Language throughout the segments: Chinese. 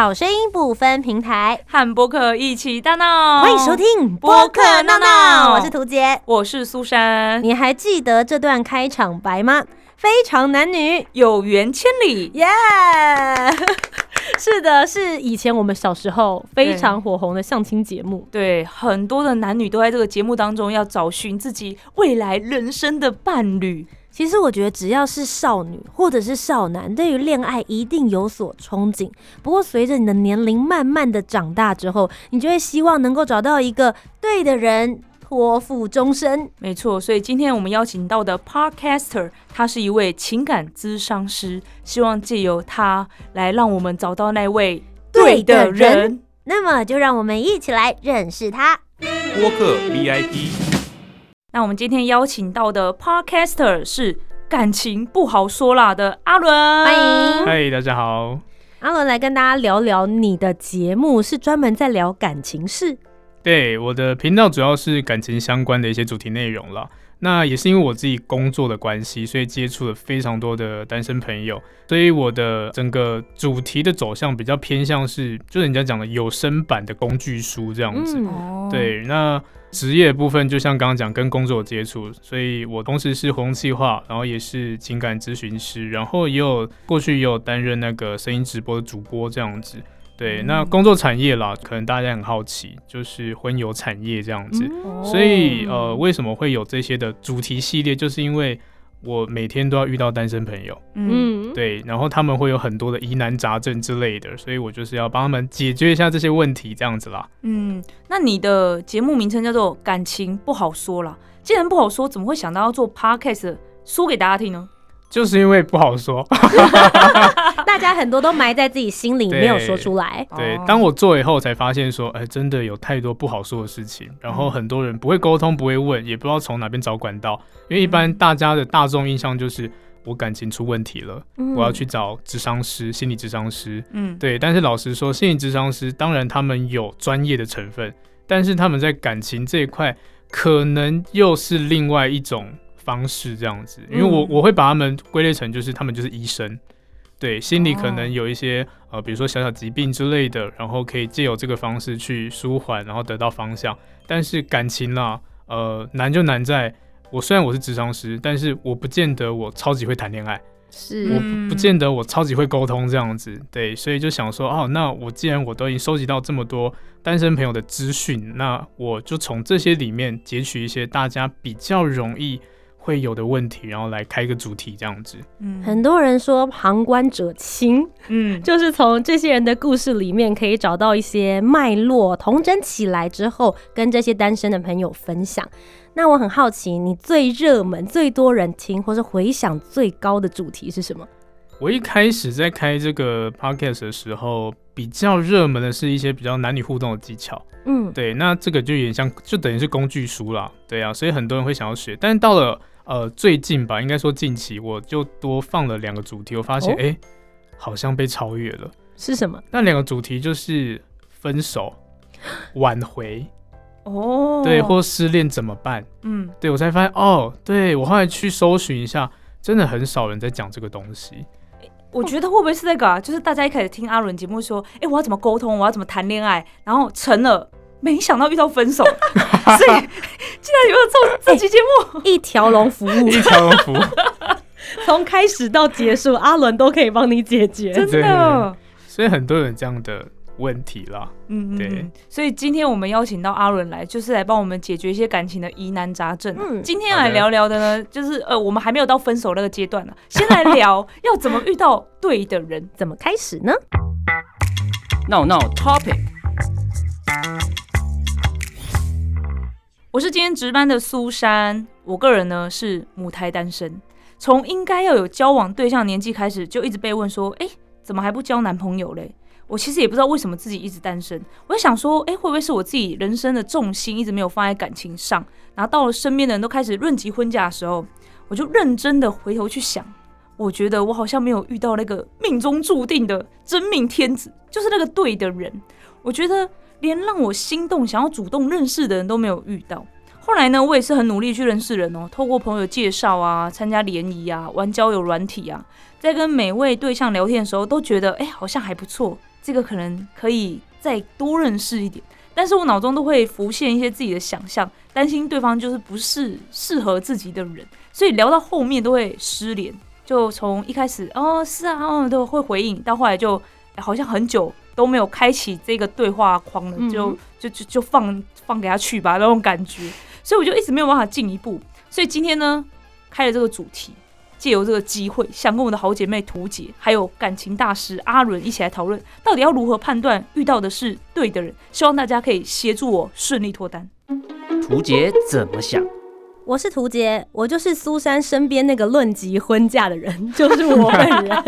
好声音不分平台，和播客一起大闹。欢迎收听播客闹闹我是涂杰。我是苏珊。你还记得这段开场白吗？非常男女，有缘千里，耶、是的，是以前我们小时候非常火红的相亲节目。对，很多的男女都在这个节目当中要找寻自己未来人生的伴侣。其实我觉得，只要是少女或者是少男，对于恋爱一定有所憧憬。不过，随着你的年龄慢慢的长大之后，你就会希望能够找到一个对的人，托付终身。没错，所以今天我们邀请到的 Podcaster，他是一位情感咨商师，希望借由他来让我们找到那位对的人。那么，就让我们一起来认识他。播客 VIP，那我们今天邀请到的 Podcaster 是感情不好说啦的阿伦，欢迎嗨，大家好。阿伦来跟大家聊聊你的节目，是专门在聊感情事。对，我的频道主要是感情相关的一些主题内容了。那也是因为我自己工作的关系，所以接触了非常多的单身朋友，所以我的整个主题的走向比较偏向是，就是人家讲的有声版的工具书这样子。嗯，哦，对，那职业部分就像刚刚讲，跟工作有接触，所以我同时是活动计划，然后也是情感咨询师，然后也有过去也有担任那个声音直播的主播这样子。对，那工作产业啦，可能大家很好奇，就是婚友产业这样子。哦所以呃，为什么会有这些的主题系列？就是因为我每天都要遇到单身朋友，嗯，嗯，对，然后他们会有很多的疑难杂症之类的，所以我就是要帮他们解决一下这些问题，这样子啦。嗯，那你的节目名称叫做“感情不好说啦”，既然不好说，怎么会想到要做 Podcast 说给大家听呢？就是因为不好说，大家很多都埋在自己心里，没有说出来。对哦，当我做以后才发现说，哎、真的有太多不好说的事情，然后很多人不会沟通，不会问，也不知道从哪边找管道，因为一般大家的大众印象就是我感情出问题了，嗯。我要去找智商师、心理智商师，嗯，对，但是老实说，心理智商师当然他们有专业的成分，但是他们在感情这一块可能又是另外一种方式这样子，因为我嗯。我会把他们归类成就是他们就是医生，对，心里可哦能有一些、呃，比如说小小疾病之类的，然后可以借由这个方式去舒缓，然后得到方向。但是感情啦，呃，难就难在我虽然我是智商师，但是我不见得我超级会谈恋爱。是我不见得我超级会沟通这样子，对，所以就想说，哦，那我既然我都已经收集到这么多单身朋友的资讯，那我就从这些里面截取一些大家比较容易会有的问题，然后来开一个主题这样子。嗯很多人说旁观者清，嗯，就是从这些人的故事里面可以找到一些脉络，同整起来之后，跟这些单身的朋友分享。那我很好奇，你最热门、最多人听或是回响最高的主题是什么？我一开始在开这个 podcast 的时候，比较热门的是一些比较男女互动的技巧。嗯，对，那这个就有点像，就等于是工具书啦。对啊，所以很多人会想要学。但是到了呃最近吧，应该说近期，我就多放了两个主题，我发现诶好像被超越了。是什么？那两个主题就是分手、挽回，哦，对，或失恋怎么办？嗯，对我才发现哦，对我后来去搜寻一下，真的很少人在讲这个东西。我觉得会不会是那个啊？就是大家一开始听阿伦节目说，哎、我要怎么沟通，我要怎么谈恋爱，然后成了，没想到遇到分手，所以竟然有这这期节目，一条龙服务，一条龙服务，从开始到结束，阿伦都可以帮你解决。真的，所以很多人这样的问题啦。嗯，嗯对嗯所以今天我们邀请到阿伦来，就是来帮我们解决一些感情的疑难杂症。嗯今天来聊聊的呢，就是呃，我们还没有到分手那个阶段呢，先来聊要怎么遇到对的人。怎么开始呢？？No No Topic，我是今天值班的苏珊，我个人呢是母胎单身，从应该要有交往对象年纪开始，就一直被问说，哎、怎么还不交男朋友嘞？我其实也不知道为什么自己一直单身，我在想说，哎、会不会是我自己人生的重心一直没有放在感情上，然后到了身边的人都开始论及婚嫁的时候，我就认真的回头去想，我觉得我好像没有遇到那个命中注定的真命天子，就是那个对的人。我觉得连让我心动、想要主动认识的人都没有遇到。后来呢，我也是很努力去认识人哦，透过朋友介绍啊，参加联谊啊，玩交友软体啊，在跟每位对象聊天的时候，都觉得哎、好像还不错，这个可能可以再多认识一点。但是我脑中都会浮现一些自己的想象，担心对方就是不是适合自己的人，所以聊到后面都会失联。就从一开始哦是啊，哦都会回应，到后来就、好像很久都没有开启这个对话框了，就就就就放放给他去吧那种感觉，所以我就一直没有办法进一步。所以今天呢，开了这个主题，借由这个机会，想跟我的好姐妹图姐，还有感情大师阿伦一起来讨论，到底要如何判断遇到的是对的人。希望大家可以协助我顺利脱单。图杰怎么想？我是图杰，我就是苏珊身边那个论及婚嫁的人，就是我本人。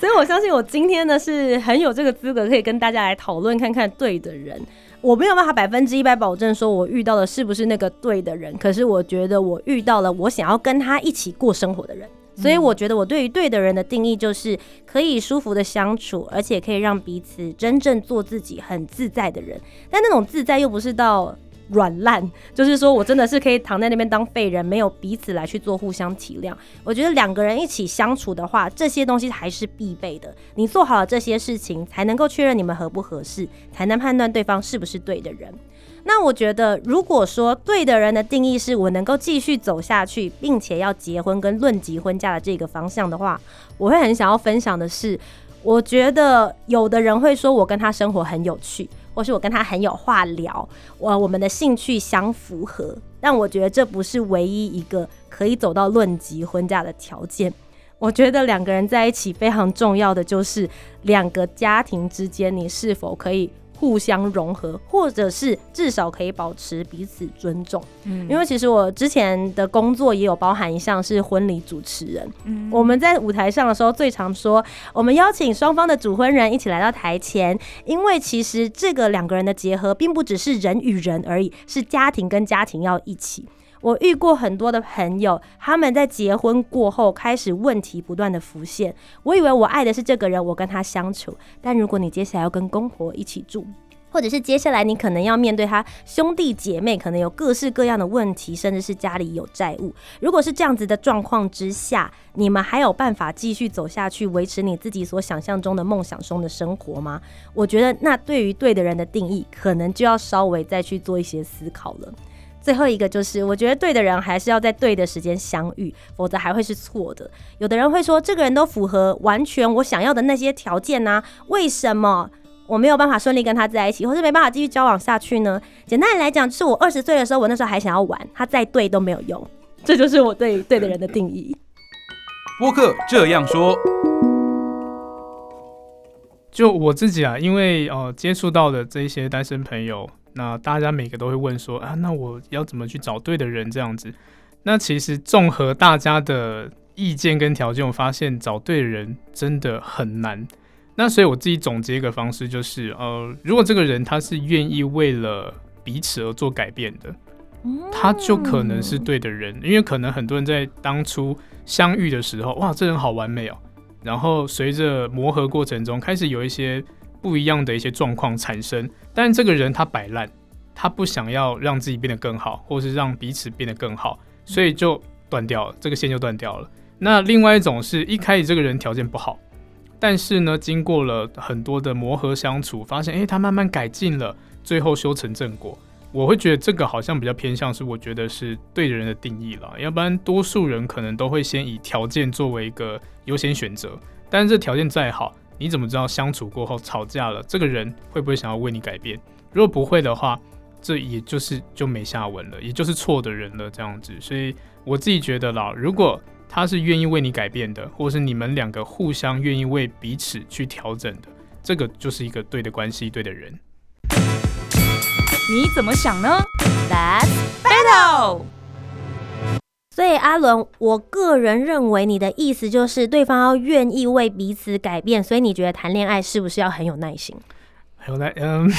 所以我相信我今天呢是很有这个资格可以跟大家来讨论看看对的人。我没有办法百分之一百保证说我遇到的是不是那个对的人，可是我觉得我遇到了我想要跟他一起过生活的人。所以我觉得我对于对的人的定义就是可以舒服的相处，而且可以让彼此真正做自己很自在的人。但那种自在又不是到软烂，就是说我真的是可以躺在那边当废人，没有彼此来去做互相体谅。我觉得两个人一起相处的话，这些东西还是必备的。你做好了这些事情，才能够确认你们合不合适，才能判断对方是不是对的人。那我觉得，如果说对的人的定义是我能够继续走下去，并且要结婚跟论及婚嫁的这个方向的话，我会很想要分享的是，我觉得有的人会说我跟他生活很有趣，或是我跟他很有话聊，我我们的兴趣相符合，但我觉得这不是唯一一个可以走到论及婚嫁的条件。我觉得两个人在一起非常重要的就是两个家庭之间你是否可以互相融合，或者是至少可以保持彼此尊重。嗯因为其实我之前的工作也有包含一项是婚礼主持人，嗯我们在舞台上的时候，最常说我们邀请双方的主婚人一起来到台前，因为其实这个两个人的结合，并不只是人与人而已，是家庭跟家庭要一起。我遇过很多的朋友，他们在结婚过后开始问题不断的浮现。我以为我爱的是这个人，我跟他相处，但如果你接下来要跟公婆一起住，或者是接下来你可能要面对他兄弟姐妹，可能有各式各样的问题，甚至是家里有债务。如果是这样子的状况之下，你们还有办法继续走下去，维持你自己所想象中的梦想中的生活吗？我觉得那对于对的人的定义，可能就要稍微再去做一些思考了。最后一个就是，我觉得对的人还是要在对的时间相遇，否则还会是错的。有的人会说，这个人都符合完全我想要的那些条件呐、为什么我没有办法顺利跟他在一起，或是没办法继续交往下去呢？简单的来讲，就是我二十岁的时候，我那时候还想要玩，他再对都没有用。这就是我对对的人的定义。播客这样说，就我自己啊，因为呃接触到的这些单身朋友，那大家每个都会问说啊，那我要怎么去找对的人这样子？那其实综合大家的意见跟条件，我发现找对的人真的很难。那所以我自己总结一个方式，就是呃，如果这个人他是愿意为了彼此而做改变的，他就可能是对的人，因为可能很多人在当初相遇的时候，哇，这人好完美哦。然后随着磨合过程中，开始有一些不一样的一些状况产生，但这个人他摆烂，他不想要让自己变得更好，或是让彼此变得更好，所以就断掉了，这个线就断掉了。那另外一种是一开始这个人条件不好，但是呢，经过了很多的磨合相处，发现诶他慢慢改进了，最后修成正果。我会觉得这个好像比较偏向是我觉得是对的人的定义了，要不然多数人可能都会先以条件作为一个优先选择，但是这条件再好，你怎么知道相处过后吵架了，这个人会不会想要为你改变？如果不会的话，这也就是就没下文了，也就是错的人了这样子。所以我自己觉得啦，如果他是愿意为你改变的，或是你们两个互相愿意为彼此去调整的，这个就是一个对的关系，对的人。你怎么想呢？Let's battle。所以阿伦，我个人认为你的意思就是对方要愿意为彼此改变，所以你觉得谈恋爱是不是要很有耐心？还有耐，嗯，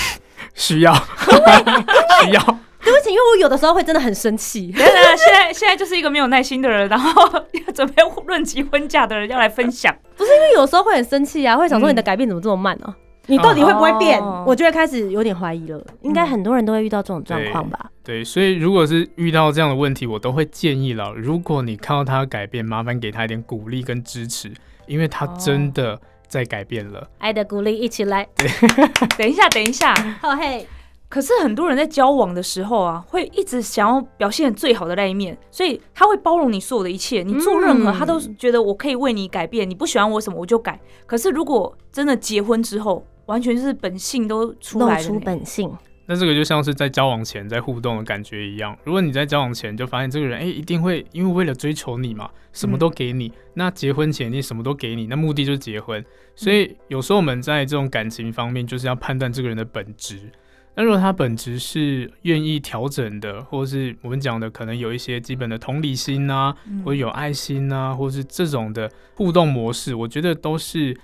需要，需要。对 不起，因为我有的时候会真的很生气。对对，现在现在就是一个没有耐心的人，然后要准备论及婚嫁的人要来分享。不是因为有时候会很生气啊，会想说你的改变怎么这么慢呢？你到底会不会变？哦我就会开始有点怀疑了。应该很多人都会遇到这种状况吧？对，所以如果是遇到这样的问题，我都会建议了，如果你看到他改变，麻烦给他一点鼓励跟支持，因为他真的在改变了。爱的鼓励一起来。等一下，等一下。好嘿，可是很多人在交往的时候啊，会一直想要表现最好的那一面，所以他会包容你所有的一切，你做任何嗯他都觉得我可以为你改变，你不喜欢我什么我就改。可是如果真的结婚之后，完全就是本性都出来了出。本性。那这个就像是在交往前在互动的感觉一样。如果你在交往前就发现这个人，哎、一定会因为为了追求你嘛，什么都给你。那结婚前你什么都给你，那目的就是结婚。所以有时候我们在这种感情方面，就是要判断这个人的本质。那如果他本质是愿意调整的，或是我们讲的可能有一些基本的同理心啊，嗯或者有爱心啊，或是这种的互动模式，我觉得都是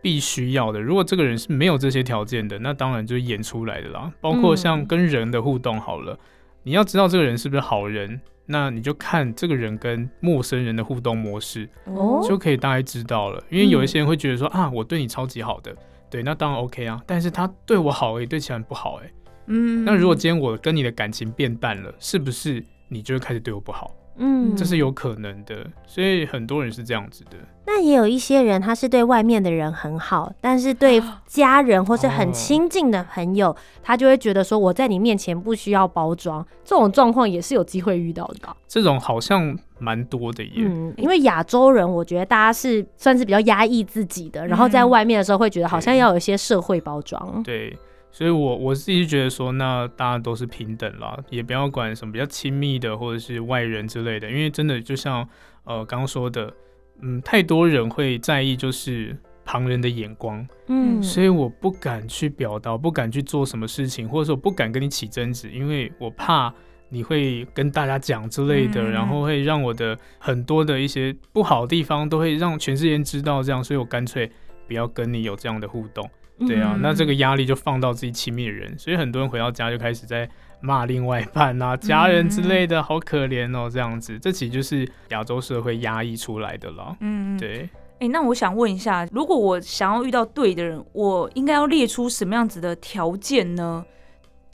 必须要的。如果这个人是没有这些条件的，那当然就是演出来的啦。包括像嗯跟人的互动好了，你要知道这个人是不是好人，那你就看这个人跟陌生人的互动模式，哦就可以大概知道了。因为有一些人会觉得说、啊，我对你超级好的，对，那当然 OK 啊。但是他对我好而已，对其他人不好哎、嗯那如果今天我跟你的感情变淡了，是不是你就会开始对我不好？嗯，这是有可能的，所以很多人是这样子的。那也有一些人，他是对外面的人很好，但是对家人或是很哦亲近的朋友，他就会觉得说我在你面前不需要包装。这种状况也是有机会遇到的吧？这种好像蛮多的耶。嗯，因为亚洲人，我觉得大家是算是比较压抑自己的，然后在嗯外面的时候会觉得好像要有一些社会包装。对，所以我我自己觉得说，那大家都是平等啦，也不要管什么比较亲密的或者是外人之类的，因为真的就像呃刚刚说的，嗯，太多人会在意就是旁人的眼光，嗯，所以我不敢去表达，不敢去做什么事情，或者说我不敢跟你起争执，因为我怕你会跟大家讲之类的，嗯。然后会让我的很多的一些不好的地方都会让全世界知道，这样，所以我干脆不要跟你有这样的互动。对啊，嗯。那这个压力就放到自己亲密的人，所以很多人回到家就开始在骂另外一半啊、家人之类的，好可怜哦，这样子，这其实就是亚洲社会压抑出来的了。嗯，嗯。对，哎、那我想问一下，如果我想要遇到对的人，我应该要列出什么样子的条件呢？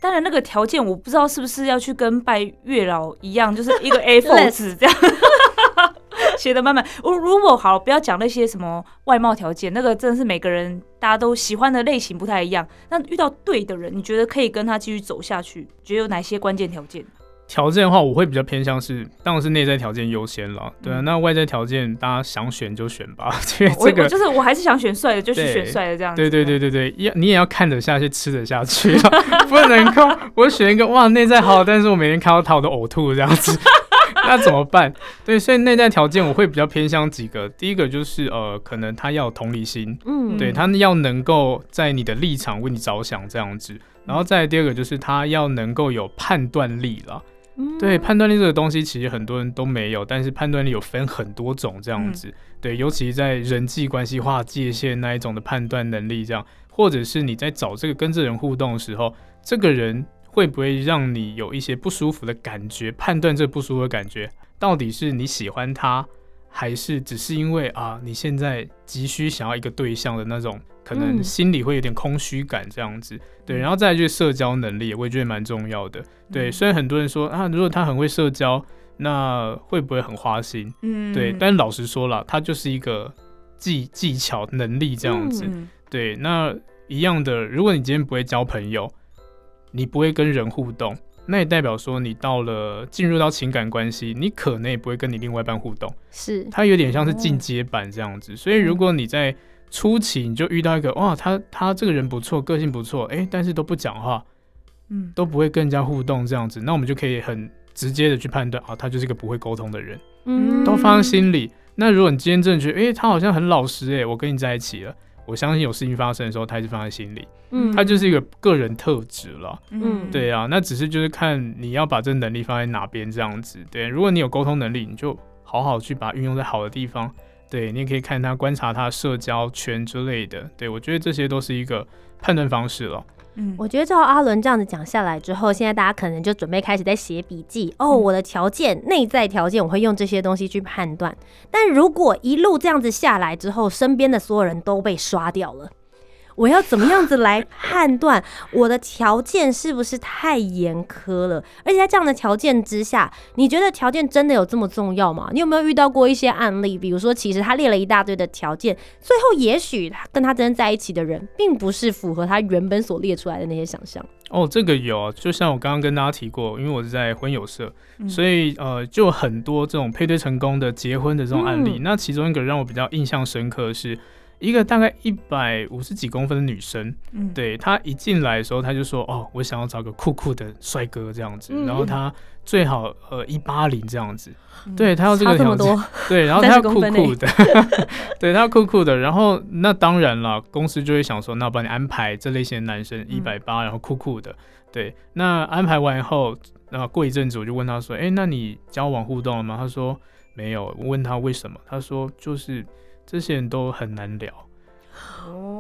当然，那个条件我不知道是不是要去跟拜月老一样，就是一个 A4 纸这样写的慢慢。我如果好，不要讲那些什么外貌条件，那个真的是每个人大家都喜欢的类型不太一样。那遇到对的人，你觉得可以跟他继续走下去？觉得有哪些关键条件？条件的话，我会比较偏向是，当然是内在条件优先了。对啊，嗯那外在条件大家想选就选吧，因为这个。就是我还是想选帅的，就去对选帅的这样子。对对对对对，要你也要看得下去，吃得下去啊，不能够我选一个哇内在好，但是我每天看到他我都呕吐这样子，那怎么办？对，所以内在条件我会比较偏向几个，第一个就是呃，可能他要有同理心，嗯，对他要能够在你的立场为你着想这样子，然后再第二个就是他要能够有判断力啦。嗯对，判断力这个东西，其实很多人都没有，但是判断力有分很多种这样子。对，尤其在人际关系划界限那一种的判断能力，这样，或者是你在找这个跟这人互动的时候，这个人会不会让你有一些不舒服的感觉？判断这不舒服的感觉，到底是你喜欢他，还是只是因为啊你现在急需想要一个对象的那种，可能嗯心里会有点空虚感这样子。对，然后再来就是社交能力，我也觉得蛮重要的。对，嗯虽然很多人说啊，如果他很会社交，那会不会很花心？嗯对，但老实说了，他就是一个技技巧能力这样子。嗯对，那一样的，如果你今天不会交朋友，你不会跟人互动，那也代表说你到了进入到情感关系，你可能也不会跟你另外一半互动。是它有点像是进阶版这样子。所以如果你在初期你就遇到一个哇，他他这个人不错，个性不错，哎，但是都不讲话，嗯，都不会跟人家互动这样子，那我们就可以很直接的去判断啊，他就是一个不会沟通的人，嗯都放在心里。那如果你今天真的觉得，哎，他好像很老实，哎，我跟你在一起了，我相信有事情发生的时候，他还是放在心里，嗯他就是一个个人特质了。嗯对啊，那只是就是看你要把这能力放在哪边这样子。对，如果你有沟通能力，你就好好去把它运用在好的地方。对，你也可以看他观察他社交圈之类的。对我觉得这些都是一个判断方式了。嗯我觉得照阿伦这样子讲下来之后，现在大家可能就准备开始在写笔记哦。嗯我的条件、内在条件，我会用这些东西去判断。但如果一路这样子下来之后，身边的所有人都被刷掉了，我要怎么样子来判断我的条件是不是太严苛了？而且在这样的条件之下，你觉得条件真的有这么重要吗？你有没有遇到过一些案例？比如说，其实他列了一大堆的条件，最后也许他跟他真正在一起的人，并不是符合他原本所列出来的那些想象。哦，这个有，就像我刚刚跟大家提过，因为我是在婚友社，嗯所以呃，就很多这种配对成功的结婚的这种案例。嗯那其中一个让我比较印象深刻的是。一个大概一百五十几公分的女生，嗯，对她一进来的时候，她就说：“哦，我想要找个酷酷的帅哥这样子，嗯。然后她最好呃一八零这样子，嗯。对她要这差个条件，对，然后她要酷酷的，对她要酷酷的，然后那当然了，公司就会想说，那我帮你安排这类型的男生一百八，然后酷酷的，对，那安排完以后，然后过一阵子我就问他说，哎，那你交往互动了吗？他说没有，我问他为什么，他说就是这些人都很难聊。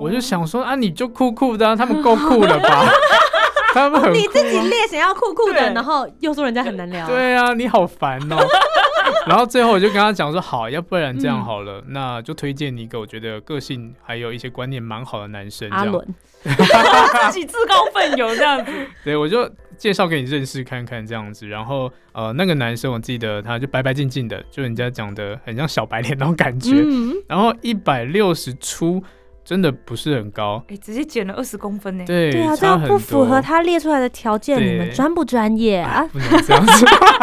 我就想说啊，你就酷酷的、啊，他们够酷了吧？他们很你自己列想要酷酷的，然后又说人家很难聊。对啊，你好烦哦。然后最后我就跟他讲说，好，要不然这样嗯好了，那就推荐你一个我觉得个性还有一些观念蛮好的男生。这样，阿伦，自己自告奋勇这样子，对我就介绍给你认识看看这样子。然后呃，那个男生我记得他就白白净净的，就人家讲的很像小白脸那种感觉。嗯，然后一百六十出，真的不是很高。哎，直接减了二十公分呢。对，对啊，这样不符合他列出来的条件，你们专不专业啊？不能这样子。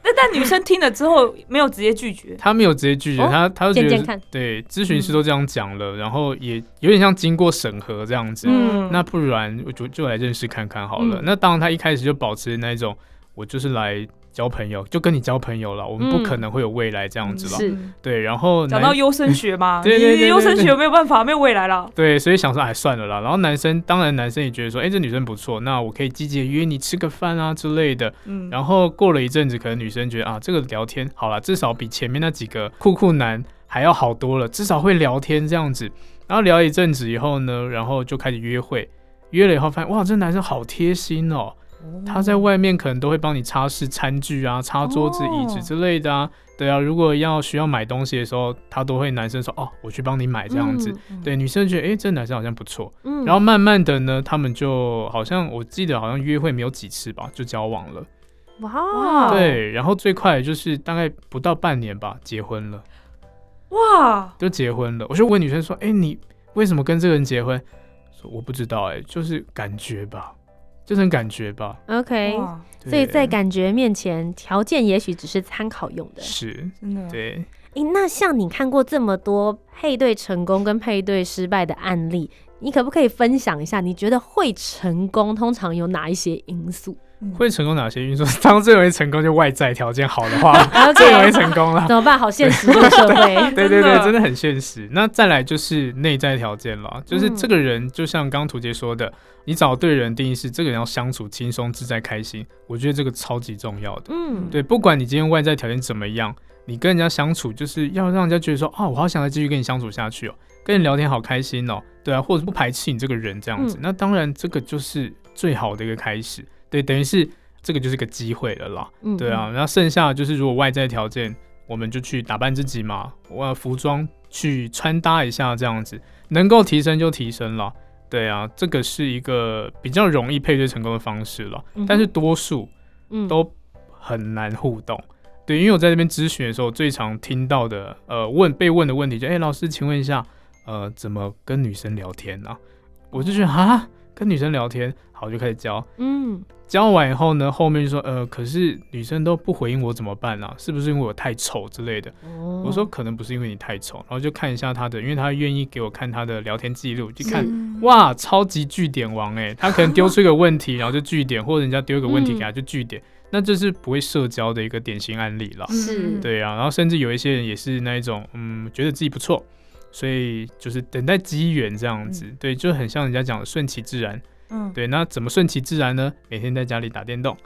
但但女生听了之后没有直接拒绝，她没有直接拒绝，哦他他就觉得对咨询师都这样讲了，然后也有点像经过审核这样子。嗯那不然我就就来认识看看好了。嗯那当然他一开始就保持那一种，我就是来交朋友，就跟你交朋友了，我们不嗯可能会有未来这样子了。对，然后讲到优生学嘛，对优生对学没有办法，没有未来了。对，所以想说哎算了啦。然后男生当然男生也觉得说，哎、这女生不错，那我可以积极地约你吃个饭啊之类的。嗯，然后过了一阵子，可能女生觉得啊，这个聊天好了，至少比前面那几个酷酷男还要好多了，至少会聊天这样子。然后聊一阵子以后呢，然后就开始约会，约了以后发现哇，这男生好贴心哦，他在外面可能都会帮你擦拭餐具啊、擦桌子、椅子哦之类的啊。对啊，如果要需要买东西的时候，他都会男生说哦，我去帮你买这样子。嗯对，女生觉得哎，这男生好像不错。嗯然后慢慢的呢，他们就好像我记得好像约会没有几次吧，就交往了。哇哇对，然后最快的就是大概不到半年吧，结婚了，哇，就结婚了。我就问女生说：“哎、你为什么跟这个人结婚？”说我不知道、哎，就是感觉吧，就是很感觉吧。，OK。所以在感觉面前，条件也许只是参考用的。是，真的，对，诶，那像你看过这么多配对成功跟配对失败的案例，你可不可以分享一下？你觉得会成功通常有哪一些因素？会成功哪些因素？当最容易成功就外在条件好的话 最容易成功了。怎么办？好现实的社会。对对对，真的很现实。那再来就是内在条件了，就是嗯这个人，就像刚刚图杰说的，你找对人定义是这个人要相处轻松、自在、开心，我觉得这个超级重要的。嗯，对，不管你今天外在条件怎么样，你跟人家相处就是要让人家觉得说，啊，我好想再继续跟你相处下去哦，跟你聊天好开心哦，对啊，或者不排斥你这个人这样子。嗯那当然，这个就是最好的一个开始，对，等于是这个就是个机会了啦。嗯对啊，，然后剩下的就是如果外在条件，我们就去打扮自己嘛，我服装去穿搭一下这样子，能够提升就提升了。对啊，这个是一个比较容易配对成功的方式了，嗯但是多数嗯都很难互动。对，因为我在这边咨询的时候，最常听到的呃问被问的问题就，哎、老师，请问一下，呃，怎么跟女生聊天呢、我就觉得啊，跟女生聊天，好就开始教。嗯，交完以后呢，后面就说，呃，可是女生都不回应我怎么办啊？是不是因为我太丑之类的？哦我说可能不是因为你太丑，然后就看一下他的，因为他愿意给我看他的聊天记录，就看嗯哇，超级据点王哎，他可能丢出一个问题，然后就据点，或者人家丢一个问题给他就据点，那这是不会社交的一个典型案例了。是对啊，然后甚至有一些人也是那一种，嗯，觉得自己不错，所以就是等待机缘这样子，对，就很像人家讲的顺其自然。嗯，对，那怎么顺其自然呢？每天在家里打电动，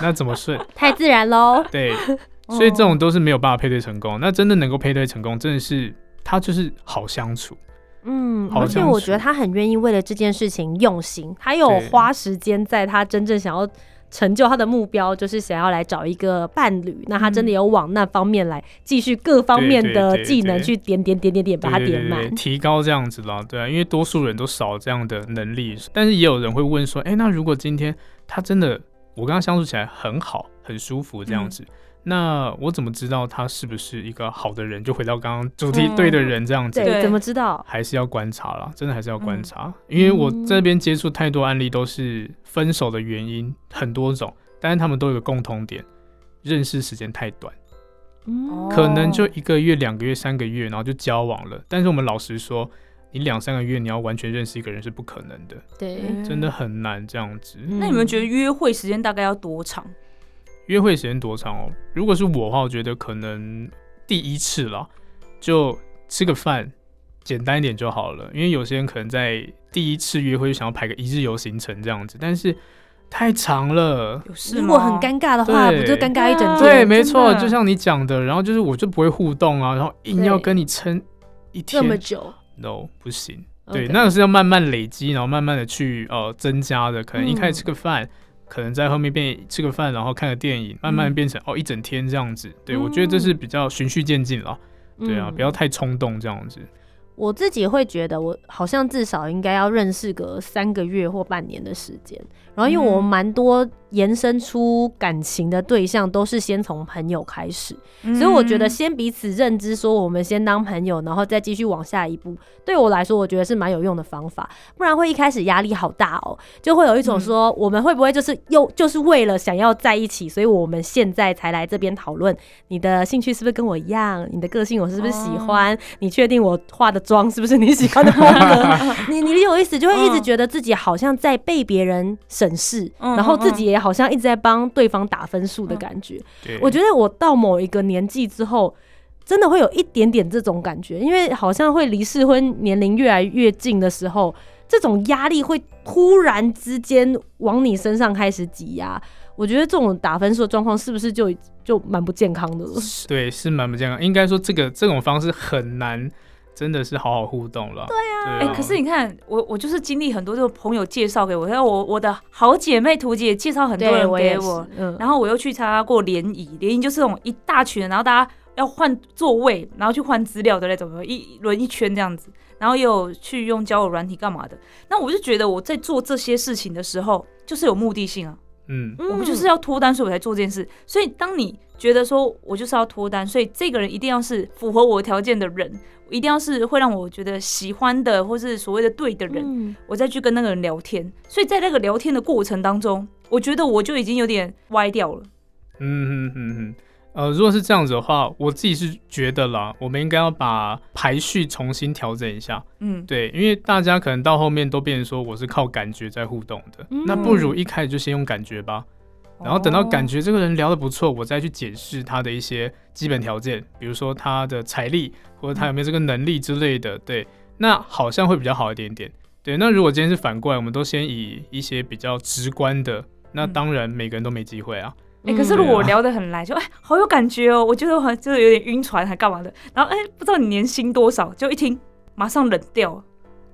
那怎么顺？太自然喽。对，所以这种都是没有办法配对成功。那真的能够配对成功，真的是他就是好相处。嗯，而且我觉得他很愿意为了这件事情用心，他有花时间在他真正想要成就他的目标，就是想要来找一个伴侣。那他真的有往那方面来继续各方面的技能去点点点点点把它点满。提高这样子啦，对啊，因为多数人都少这样的能力，但是也有人会问说，哎、那如果今天他真的我跟他相处起来很好，很舒服这样子，那我怎么知道他是不是一个好的人？就回到刚刚主题嗯对的人这样子，对，对怎么知道？还是要观察啦，真的还是要观嗯察，因为我这边接触太多案例都是分手的原因很多种，但是他们都有个共同点，认识时间太短。嗯，可能就一个月、两个月、三个月，然后就交往了。但是我们老实说，你两三个月你要完全认识一个人是不可能的，对。真的很难这样子。嗯那你们觉得约会时间大概要多长？约会时间多长哦？如果是我的话，我觉得可能第一次啦，就吃个饭，简单一点就好了。因为有些人可能在第一次约会就想要排个一日游行程这样子，但是太长了。如果很尴尬的话，对不就尴尬一整天？对，没错，就像你讲的，然后就是我就不会互动啊，然后硬要跟你撑一天这么天久，，no 不行。对那个是要慢慢累积，然后慢慢的去呃增加的。可能一开嗯始吃个饭，可能在后面变吃个饭，然后看个电影，慢慢变成、哦一整天这样子。对、我觉得这是比较循序渐进了。对啊，嗯不要太冲动这样子。我自己会觉得，我好像至少应该要认识个三个月或半年的时间。然后，因为我们蛮多延伸出感情的对象，都是先从朋友开始，嗯，所以我觉得先彼此认知，说我们先当朋友，然后再继续往下一步。对我来说，我觉得是蛮有用的方法，不然会一开始压力好大哦，就会有一种说，我们会不会就是又就是为了想要在一起，所以我们现在才来这边讨论。你的兴趣是不是跟我一样，你的个性我是不是喜欢，你确定我化的妆是不是你喜欢的风格？你你理我意思，就会一直嗯。觉得自己好像在被别人审视，嗯然后自己也好像一直在帮对方打分数的感觉。我觉得我到某一个年纪之后，真的会有一点点这种感觉，因为好像会离适婚年龄越来越近的时候，这种压力会突然之间往你身上开始挤压。我觉得这种打分数的状况是不是就就蛮不健康的了？对是蛮不健康。应该说这个这种方式很难，真的是好好互动了。对啊，哎、可是你看，我我就是经历很多，这种朋友介绍给我，然后我我的好姐妹图姐介绍很多人给我，，嗯，然后我又去参加过联谊，联谊就是那种一大群人，然后大家要换座位，然后去换资料的那种，一一轮一圈这样子，然后也有去用交友软体干嘛的。那我就觉得我在做这些事情的时候，就是有目的性啊，嗯，我们就是要脱单，所以我才做这件事。所以当你觉得说我就是要脱单，所以这个人一定要是符合我条件的人，一定要是会让我觉得喜欢的，或是所谓的对的人，嗯我再去跟那个人聊天。所以在那个聊天的过程当中，我觉得我就已经有点歪掉了。嗯哼哼哼，呃，如果是这样子的话，我自己是觉得啦，我们应该要把排序重新调整一下。嗯，对，因为大家可能到后面都变成说我是靠感觉在互动的，嗯那不如一开始就先用感觉吧。然后等到感哦觉这个人聊得不错，我再去解释他的一些基本条件，比如说他的财力或者他有没有这个能力之类的。对，那好像会比较好一点点。对，那如果今天是反过来，我们都先以一些比较直观的，那嗯当然每个人都没机会啊。哎、可是如果我聊得很来，就哎、好有感觉哦，我觉得我好像就是有点晕船，还干嘛的？然后哎、不知道你年薪多少，就一听马上冷掉，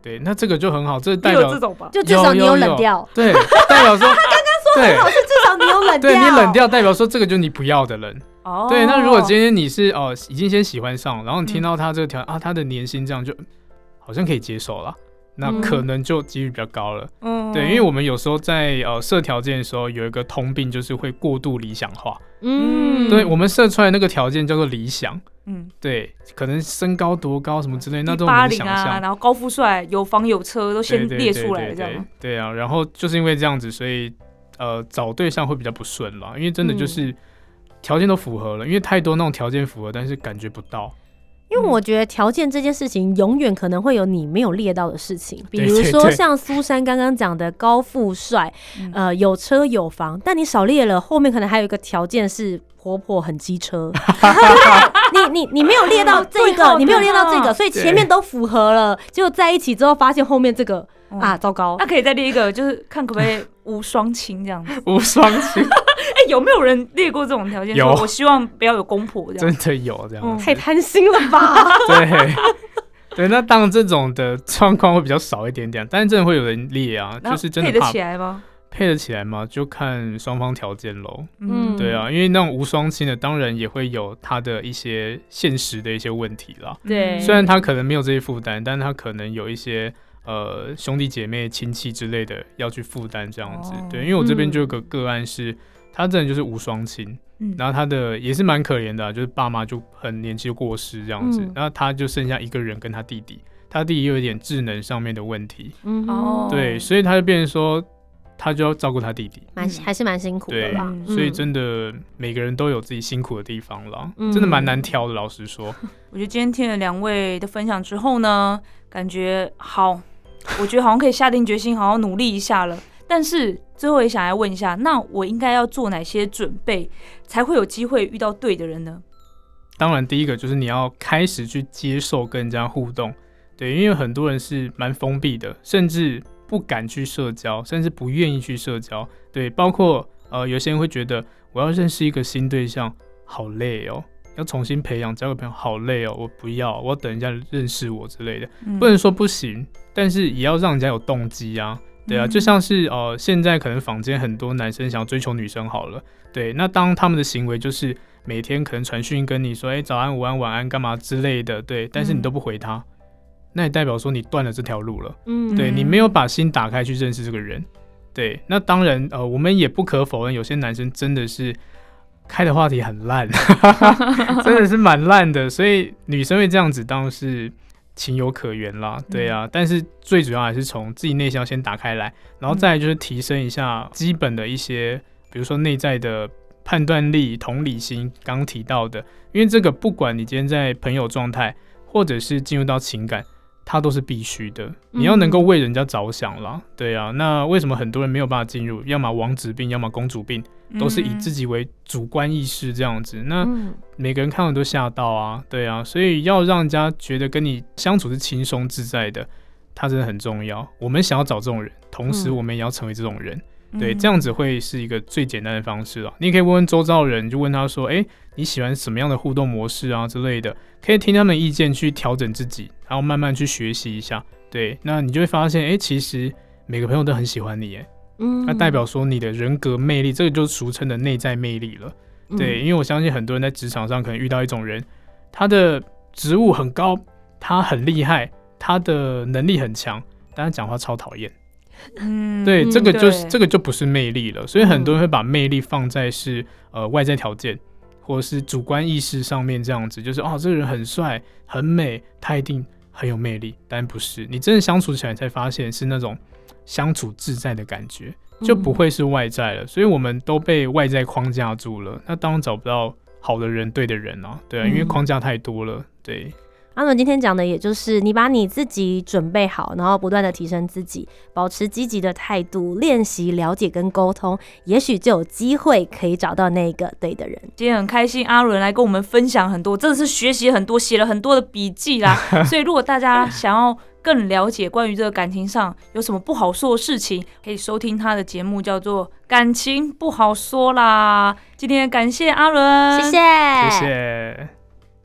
对，那这个就很好，这代表这种吧？就至少你有有。冷掉，对，代表说他刚刚说很好，是，至少你有冷掉，对你冷掉，代表说这个就是你不要的人。哦，对，那如果今天你是哦、已经先喜欢上，然后你听嗯到他这个条、啊，他的年薪这样就好像可以接受了，那嗯可能就几率比较高了。嗯对，因为我们有时候在呃设条件的时候有一个通病，就是会过度理想化。嗯，对我们设出来那个条件叫做理想，嗯，对，可能身高多高什么之类，那一都我们的八零啊，想象。然后高富帅，有房有车，都先列出来这样对啊，然后就是因为这样子，所以呃找对象会比较不顺啦，因为真的嗯就是条件都符合了，因为太多那种条件符合，但是感觉不到。因为我觉得条件这件事情，永远可能会有你没有列到的事情，比如说像苏珊刚刚讲的高富帅，嗯。呃，有车有房，但你少列了，后面可能还有一个条件是婆婆很机车，你你你没有列到这个，你没有列到这个，所以前面都符合了，结果在一起之后发现后面这个嗯啊，糟糕。那，可以再列一个，就是看可不可以无双亲这样子。无双亲哎、有没有人列过这种条件？有说我希望不要有公婆这样真。的有这样嗯，太贪心了吧？对。对，那当然这种的状况会比较少一点点，但是真的会有人列啊，就是真的配得起来吗？配得起来吗？就看双方条件喽。嗯对啊，因为那种无双亲的，当然也会有他的一些现实的一些问题啦。对虽然他可能没有这些负担，但他可能有一些呃兄弟姐妹、亲戚之类的要去负担这样子。哦对，因为我这边嗯就有个个案是，他真的就是无双亲，嗯然后他的也是蛮可怜的啊、就是爸妈就很年轻就过世这样子，嗯然后他就剩下一个人跟他弟弟，他弟弟又有一点智能上面的问题，嗯哦对，所以他就变成说，他就要照顾他弟弟。蛮还是蛮辛苦的啦。嗯所以嗯真的每个人都有自己辛苦的地方啦，嗯真的蛮难挑的。老实说，我觉得今天听了两位的分享之后呢，感觉好，我觉得好像可以下定决心，好好努力一下了。但是最后也想来问一下，那我应该要做哪些准备，才会有机会遇到对的人呢？当然第一个就是你要开始去接受跟人家互动，对，因为很多人是蛮封闭的，甚至不敢去社交，甚至不愿意去社交，对，包括呃有些人会觉得我要认识一个新对象好累哦。要重新培养交个朋友好累哦，我不要，我要等人家认识我之类的。嗯不能说不行，但是也要让人家有动机啊。对啊，嗯就像是呃，现在可能坊间很多男生想要追求女生好了，对，那当他们的行为就是每天可能传讯跟你说，哎、早安、午安、晚安，干嘛之类的，对，但是你嗯都不回他，那也代表说你断了这条路了，嗯对嗯你没有把心打开去认识这个人，对，那当然呃，我们也不可否认，有些男生真的是。开的话题很烂，真的是蛮烂的，所以女生会这样子，当然是情有可原啦，对啊。但是最主要还是从自己内向先打开来，然后再来就是提升一下基本的一些，比如说内在的判断力、同理心，刚刚提到的，因为这个不管你今天在朋友状态，或者是进入到情感。它都是必须的，你要能够为人家着想啦，对啊。那为什么很多人没有办法进入？要么王子病，要么公主病，都是以自己己为主观意识这样子。那嗯每个人看了都吓到啊，对啊，所以要让人家觉得跟你相处是轻松自在的，它真的很重要。我们想要找这种人，同时嗯我们也要成为这种人，嗯对，这样子会是一个最简单的方式啊。你可以问问周遭的人，就问他说，诶，你喜欢什么样的互动模式啊之类的，可以听他们意见去调整自己，然后慢慢去学习一下。对，那你就会发现，诶，其实每个朋友都很喜欢你，哎，嗯那代表说你的人格魅力，这个就是俗称的内在魅力了。对，因为我相信很多人在职场上可能遇到一种人，他的职务很高，他很厉害，他的能力很强，但他讲话超讨厌。嗯对，嗯这个就是对这个就不是魅力了。所以很多人会把魅力放在是呃外在条件，或者是主观意识上面这样子，就是哦这个人很帅很美，他一定很有魅力，但不是。你真的相处起来才发现是那种相处自在的感觉。就不会是外在了，所以我们都被外在框架住了。那当然找不到好的人、对的人啊，对啊，因为嗯框架太多了。对，阿伦今天讲的，也就是你把你自己准备好，然后不断的提升自己，保持积极的态度，练习了解跟沟通，也许就有机会可以找到那个对的人。今天很开心，阿伦来跟我们分享很多，真的是学习很多，写了很多的笔记啦。所以如果大家想要更了解关于这个感情上有什么不好说的事情，可以收听他的节目，叫做《感情不好说啦》。今天感谢阿伦，谢谢，谢谢。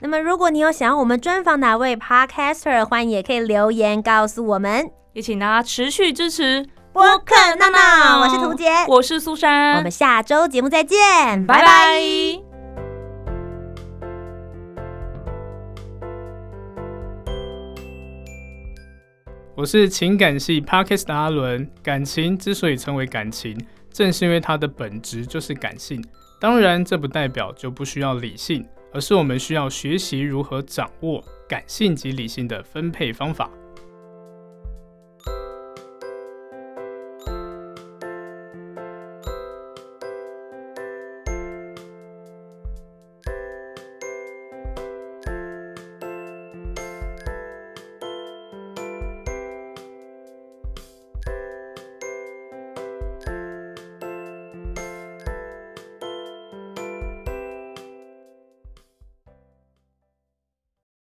那么，如果你有想要我们专访哪位 podcaster，欢迎也可以留言告诉我们。也请大家持续支持播客闹闹，我是涂杰，我是苏珊，我们下周节目再见，拜拜。拜拜。我是情感系 Parkes 的阿伦。感情之所以称为感情，正是因为它的本质就是感性。当然，这不代表就不需要理性，而是我们需要学习如何掌握感性及理性的分配方法。